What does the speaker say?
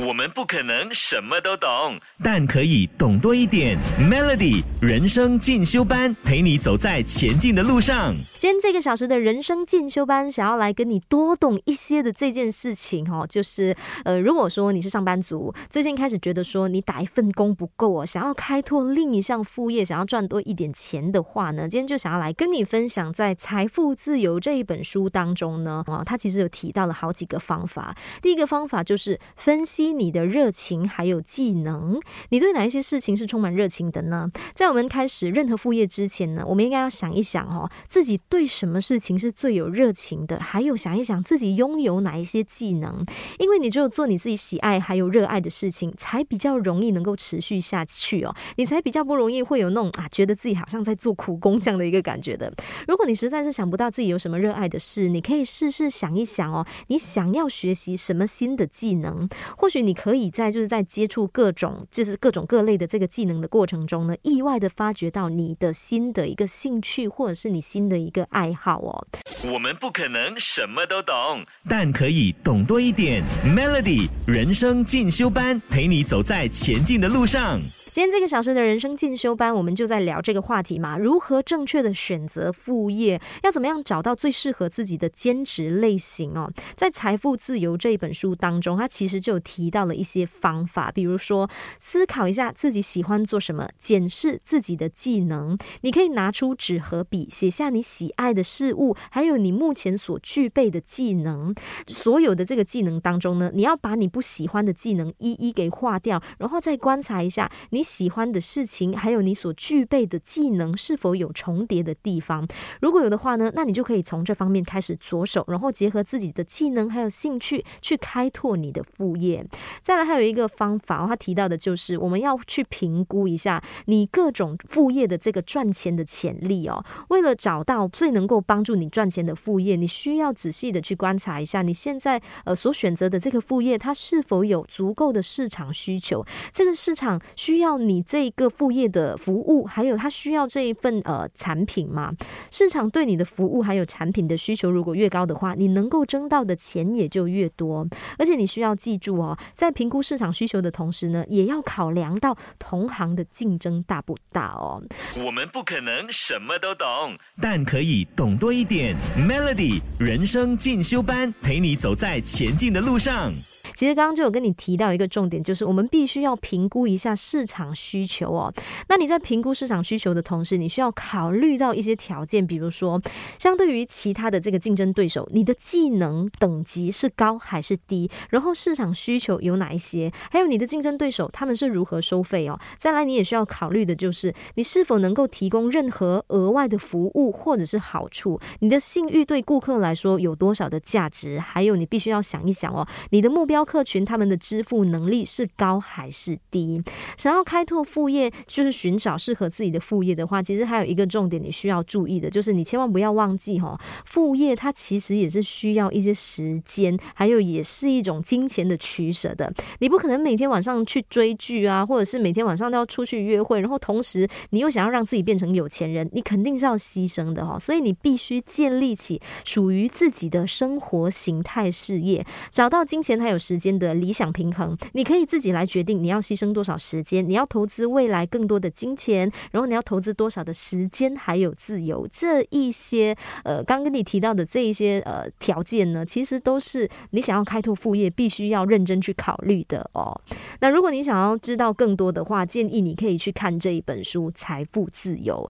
我们不可能什么都懂，但可以懂多一点。Melody 人生进修班，陪你走在前进的路上。今天这个小时的人生进修班，想要来跟你多懂一些的这件事情哦，就是呃，如果说你是上班族，最近开始觉得说你打一份工不够哦，想要开拓另一项副业，想要赚多一点钱的话呢，今天就想要来跟你分享，在《财富自由》这一本书当中呢，啊，他其实有提到了好几个方法。第一个方法就是分析。你的热情还有技能，你对哪一些事情是充满热情的呢？在我们开始任何副业之前呢，我们应该要想一想哦，自己对什么事情是最有热情的，还有想一想自己拥有哪一些技能，因为你只有做你自己喜爱还有热爱的事情，才比较容易能够持续下去哦，你才比较不容易会有那种啊，觉得自己好像在做苦工这样的一个感觉的。如果你实在是想不到自己有什么热爱的事，你可以试试想一想哦，你想要学习什么新的技能，或许你可以在就是在接触各种就是各种各类的这个技能的过程中呢，意外的发掘到你的新的一个兴趣，或者是你新的一个爱好哦。我们不可能什么都懂，但可以懂多一点。Melody 人生进修班，陪你走在前进的路上。今天这个小时的人生进修班，我们就在聊这个话题嘛，如何正确的选择副业，要怎么样找到最适合自己的兼职类型哦。在《财富自由》这一本书当中，他其实就有提到了一些方法，比如说思考一下自己喜欢做什么，检视自己的技能。你可以拿出纸和笔，写下你喜爱的事物，还有你目前所具备的技能。所有的这个技能当中呢，你要把你不喜欢的技能一一给划掉，然后再观察一下你。喜欢的事情，还有你所具备的技能是否有重叠的地方？如果有的话呢，那你就可以从这方面开始着手，然后结合自己的技能还有兴趣去开拓你的副业。再来，还有一个方法，他提到的就是我们要去评估一下你各种副业的这个赚钱的潜力哦。为了找到最能够帮助你赚钱的副业，你需要仔细的去观察一下你现在呃所选择的这个副业，它是否有足够的市场需求？这个市场需要。你这个副业的服务，还有他需要这一份呃产品吗？市场对你的服务还有产品的需求如果越高的话，你能够挣到的钱也就越多。而且你需要记住哦，在评估市场需求的同时呢，也要考量到同行的竞争大不大哦。我们不可能什么都懂，但可以懂多一点。Melody 人生进修班，陪你走在前进的路上。其实刚刚就有跟你提到一个重点，就是我们必须要评估一下市场需求哦。那你在评估市场需求的同时，你需要考虑到一些条件，比如说，相对于其他的这个竞争对手，你的技能等级是高还是低？然后市场需求有哪一些？还有你的竞争对手他们是如何收费哦？再来，你也需要考虑的就是你是否能够提供任何额外的服务或者是好处？你的信誉对顾客来说有多少的价值？还有你必须要想一想哦，你的目标。客群他们的支付能力是高还是低？想要开拓副业，就是寻找适合自己的副业的话，其实还有一个重点你需要注意的，就是你千万不要忘记哈，副业它其实也是需要一些时间，还有也是一种金钱的取舍的。你不可能每天晚上去追剧啊，或者是每天晚上都要出去约会，然后同时你又想要让自己变成有钱人，你肯定是要牺牲的哈。所以你必须建立起属于自己的生活形态事业，找到金钱还有时。时间的理想平衡，你可以自己来决定你要牺牲多少时间，你要投资未来更多的金钱，然后你要投资多少的时间，还有自由这一些呃，刚跟你提到的这一些呃条件呢，其实都是你想要开拓副业必须要认真去考虑的哦。那如果你想要知道更多的话，建议你可以去看这一本书《财富自由》。